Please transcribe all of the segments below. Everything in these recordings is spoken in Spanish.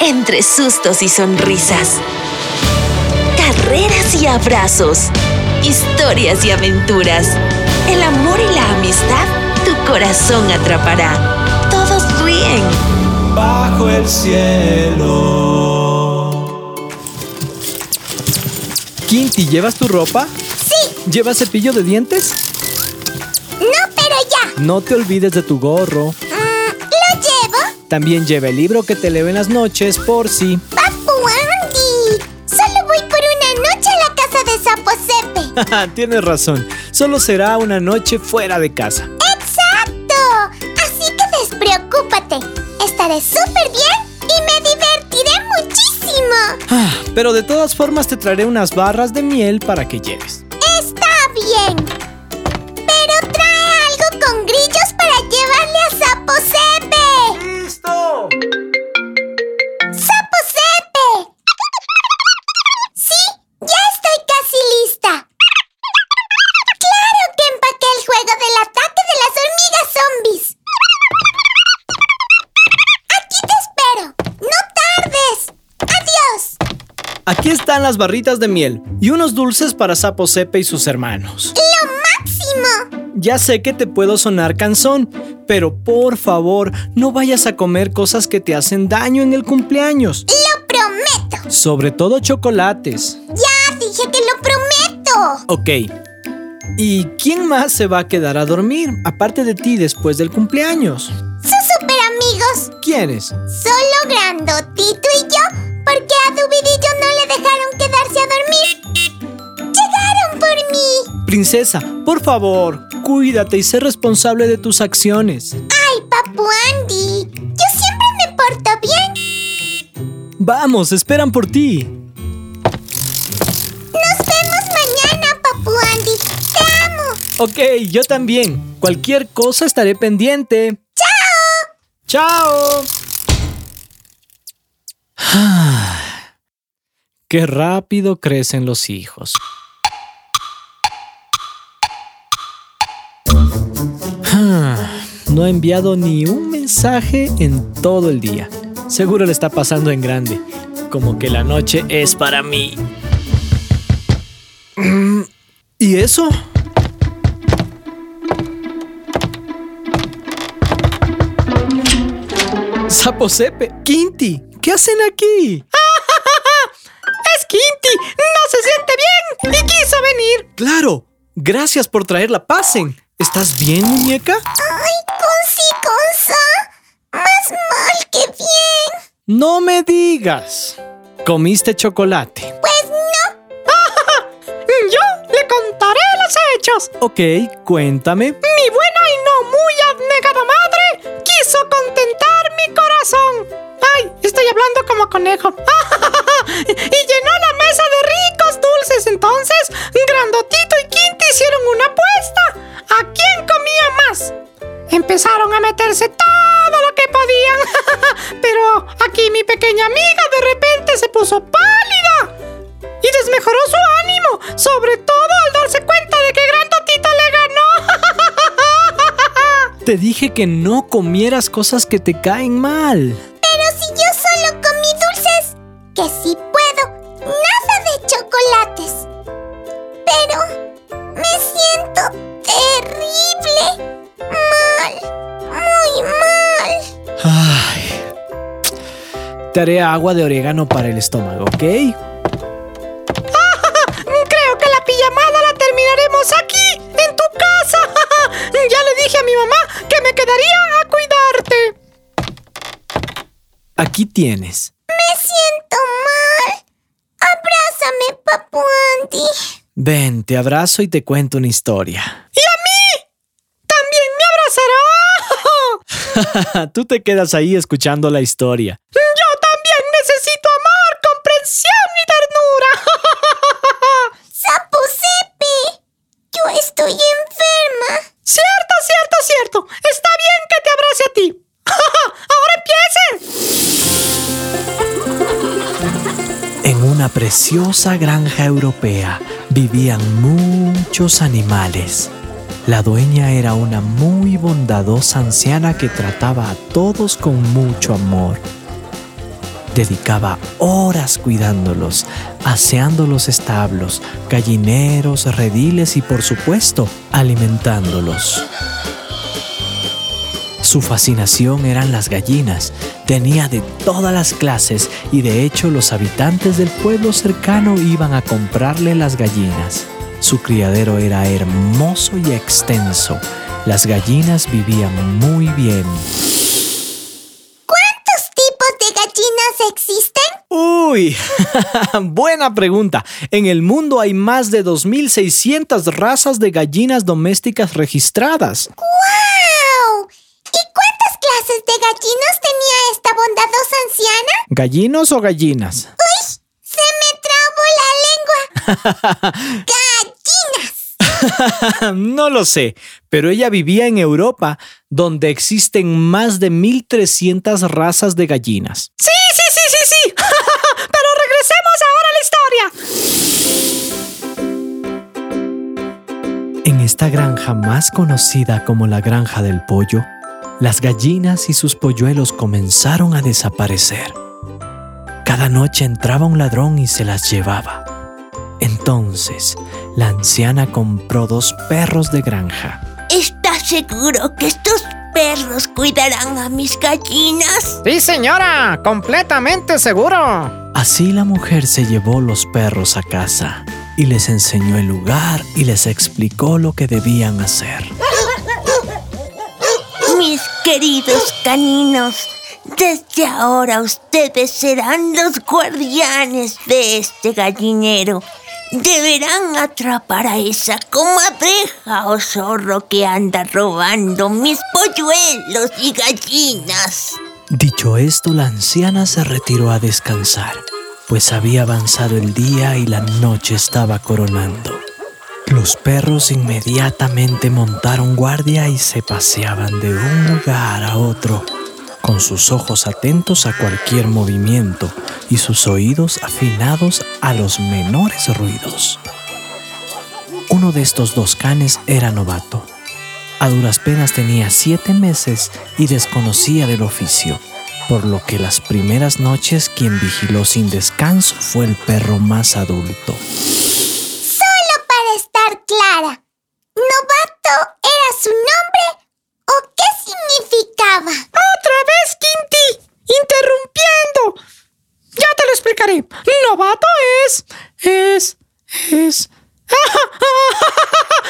entre sustos y sonrisas. Carreras y abrazos. Historias y aventuras. El amor y la amistad tu corazón atrapará. Todos ríen. Bajo el cielo. Quinti, ¿llevas tu ropa? Sí. ¿Llevas cepillo de dientes? No, pero ya. No te olvides de tu gorro. También lleva el libro que te leo en las noches por si. Papu Andy. Solo voy por una noche a la casa de Sapo Sepe. Tienes razón. Solo será una noche fuera de casa. ¡Exacto! Así que despreocúpate. Estaré súper bien y me divertiré muchísimo. Ah, pero de todas formas te traeré unas barras de miel para que lleves. Está Aquí están las barritas de miel y unos dulces para Sapo Sepe y sus hermanos. ¡Lo máximo! Ya sé que te puedo sonar cansón, pero por favor, no vayas a comer cosas que te hacen daño en el cumpleaños. ¡Lo prometo! Sobre todo chocolates. ¡Ya dije que lo prometo! Ok. ¿Y quién más se va a quedar a dormir, aparte de ti, después del cumpleaños? ¡Sus super amigos! ¿Quiénes? Solo Grandotito y yo, porque a Dubidillo no le dejaron quedarse a dormir. ¡Llegaron por mí! Princesa, por favor, cuídate y sé responsable de tus acciones. ¡Ay, Papu Andy! Yo siempre me porto bien. Vamos, esperan por ti. Nos vemos mañana, Papu Andy. Te amo. Ok, yo también. Cualquier cosa estaré pendiente. ¡Chao! ¡Chao! Qué rápido crecen los hijos. Ah, No ha enviado ni un mensaje en todo el día. Seguro le está pasando en grande. Como que la noche es para mí. ¿Y eso? Sapo Sepe, Quinti, ¿qué hacen aquí? ¡Es ¡No se siente bien! ¡Y quiso venir! Claro, gracias por traerla. Pasen. ¿Estás bien, muñeca? ¡Ay, Consi, Consa! Más mal que bien. No me digas. ¿Comiste chocolate? Pues no. Yo le contaré los hechos. Ok, cuéntame. Mi buena y no muy abnegada madre quiso contentar mi corazón. Ay, estoy hablando como conejo. Entonces, Grandotito y Quinti hicieron una apuesta. ¿A quién comía más? Empezaron a meterse todo lo que podían. Pero aquí mi pequeña amiga de repente se puso pálida. Y desmejoró su ánimo, sobre todo al darse cuenta de que Grandotito le ganó. Te dije que no comieras cosas que te caen mal. Haré agua de orégano para el estómago, ¿ok? Creo que la pijamada la terminaremos aquí, en tu casa. ya le dije a mi mamá que me quedaría a cuidarte. Aquí tienes. Me siento mal. Abrázame, Papu Andy. Ven, te abrazo y te cuento una historia. ¿Y a mí? ¿También me abrazará? Tú te quedas ahí escuchando la historia. Una preciosa granja europea vivían muchos animales. La dueña era una muy bondadosa anciana que trataba a todos con mucho amor. Dedicaba horas cuidándolos, aseando los establos, gallineros, rediles y por supuesto alimentándolos. Su fascinación eran las gallinas. Tenía de todas las clases y de hecho los habitantes del pueblo cercano iban a comprarle las gallinas. Su criadero era hermoso y extenso. Las gallinas vivían muy bien. ¿Cuántos tipos de gallinas existen? Uy, buena pregunta. En el mundo hay más de 2.600 razas de gallinas domésticas registradas. ¡Guau! ¿Y cuántas clases de gallinas tenía esta bondadosa anciana? ¿Gallinos o gallinas? ¡Uy! Se me trabó la lengua. ¡Gallinas! no lo sé, pero ella vivía en Europa, donde existen más de 1.300 razas de gallinas. Sí, sí, sí, sí, sí. Pero regresemos ahora a la historia. En esta granja más conocida como la granja del pollo, las gallinas y sus polluelos comenzaron a desaparecer. Cada noche entraba un ladrón y se las llevaba. Entonces, la anciana compró dos perros de granja. ¿Estás seguro que estos perros cuidarán a mis gallinas? Sí, señora, completamente seguro. Así la mujer se llevó los perros a casa y les enseñó el lugar y les explicó lo que debían hacer. Queridos caninos, desde ahora ustedes serán los guardianes de este gallinero. Deberán atrapar a esa comadreja o zorro que anda robando mis polluelos y gallinas. Dicho esto, la anciana se retiró a descansar, pues había avanzado el día y la noche estaba coronando. Los perros inmediatamente montaron guardia y se paseaban de un lugar a otro, con sus ojos atentos a cualquier movimiento y sus oídos afinados a los menores ruidos. Uno de estos dos canes era novato. A duras penas tenía siete meses y desconocía del oficio, por lo que las primeras noches quien vigiló sin descanso fue el perro más adulto. Solo para estar clara, ¿novato era su nombre o qué significaba? Otra vez, Quinti, interrumpiendo. Ya te lo explicaré. Novato es... es...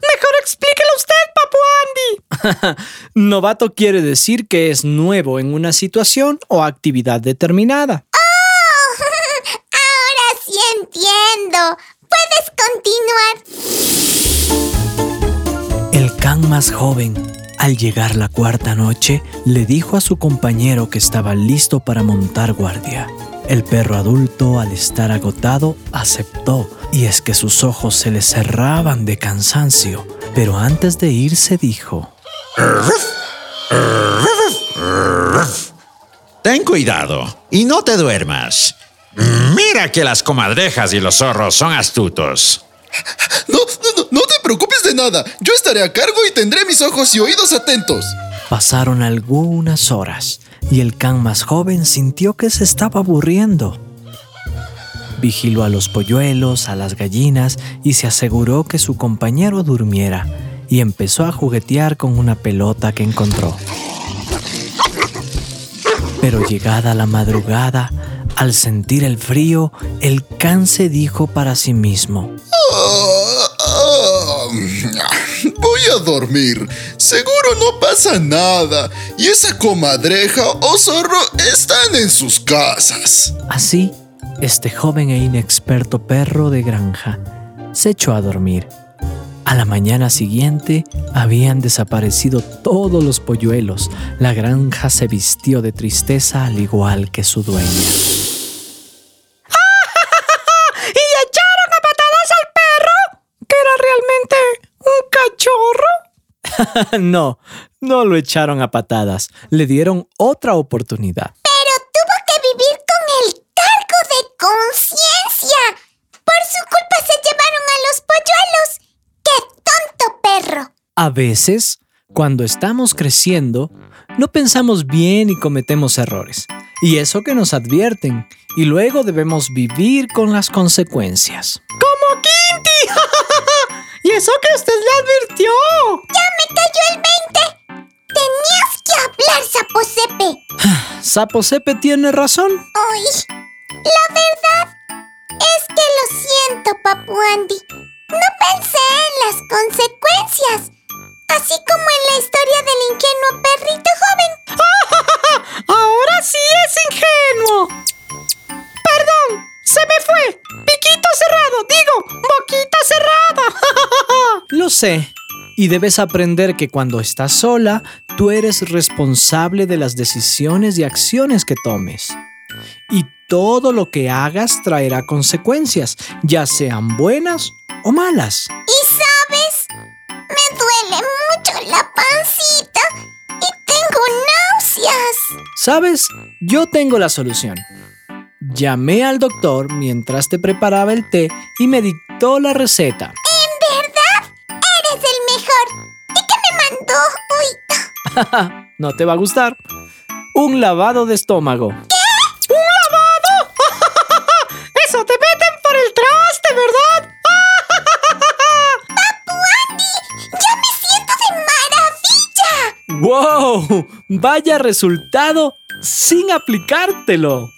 Mejor explíquelo usted, Papu Andy. Novato quiere decir que es nuevo en una situación o actividad determinada. ¡Oh! Ahora sí entiendo. Puedes continuar. El can más joven, al llegar la cuarta noche, le dijo a su compañero que estaba listo para montar guardia. El perro adulto, al estar agotado, aceptó, y es que sus ojos se le cerraban de cansancio, pero antes de irse dijo, Ten cuidado y no te duermas. Mira que las comadrejas y los zorros son astutos. No, no, no te preocupes de nada. Yo estaré a cargo y tendré mis ojos y oídos atentos. Pasaron algunas horas y el can más joven sintió que se estaba aburriendo. Vigiló a los polluelos, a las gallinas y se aseguró que su compañero durmiera y empezó a juguetear con una pelota que encontró. Pero llegada la madrugada, al sentir el frío, el can se dijo para sí mismo, Ah, voy a dormir. Seguro no pasa nada. Y esa comadreja o zorro están en sus casas. Así, este joven e inexperto perro de granja se echó a dormir. A la mañana siguiente habían desaparecido todos los polluelos. La granja se vistió de tristeza al igual que su dueña. ¿Y echaron a patadas al perro? ¿Que era realmente un cachorro? no, no lo echaron a patadas. Le dieron otra oportunidad. Pero tuvo que vivir con el cargo de conciencia. Por su culpa se llevaron a los polluelos. ¡Qué tonto perro! A veces, cuando estamos creciendo, no pensamos bien y cometemos errores. Y eso que nos advierten. Y luego debemos vivir con las consecuencias. ¡Como Quinty! ¿Y eso que usted le advirtió? ¡Ya me cayó el 20! ¡Tenías que hablar, Saposepe! Saposepe tiene razón. Uy, la verdad es que lo siento, Papu Andy. No pensé en las consecuencias. Así como en la historia del ingenuo perrito joven. Ahora sí es ingenuo. Perdón, se me fue. Piquito cerrado, digo, boquita cerrada. Lo sé. Y debes aprender que cuando estás sola, tú eres responsable de las decisiones y acciones que tomes. Y todo lo que hagas traerá consecuencias, ya sean buenas o malas. ¿Y sabes? Me duele mucho la pancita y tengo náuseas. ¿Sabes? Yo tengo la solución. Llamé al doctor mientras te preparaba el té y me dictó la receta. ¿En verdad? Eres el mejor. ¿Y qué me mandó? Uy. no te va a gustar. Un lavado de estómago. ¿Qué? ¡Vaya resultado sin aplicártelo!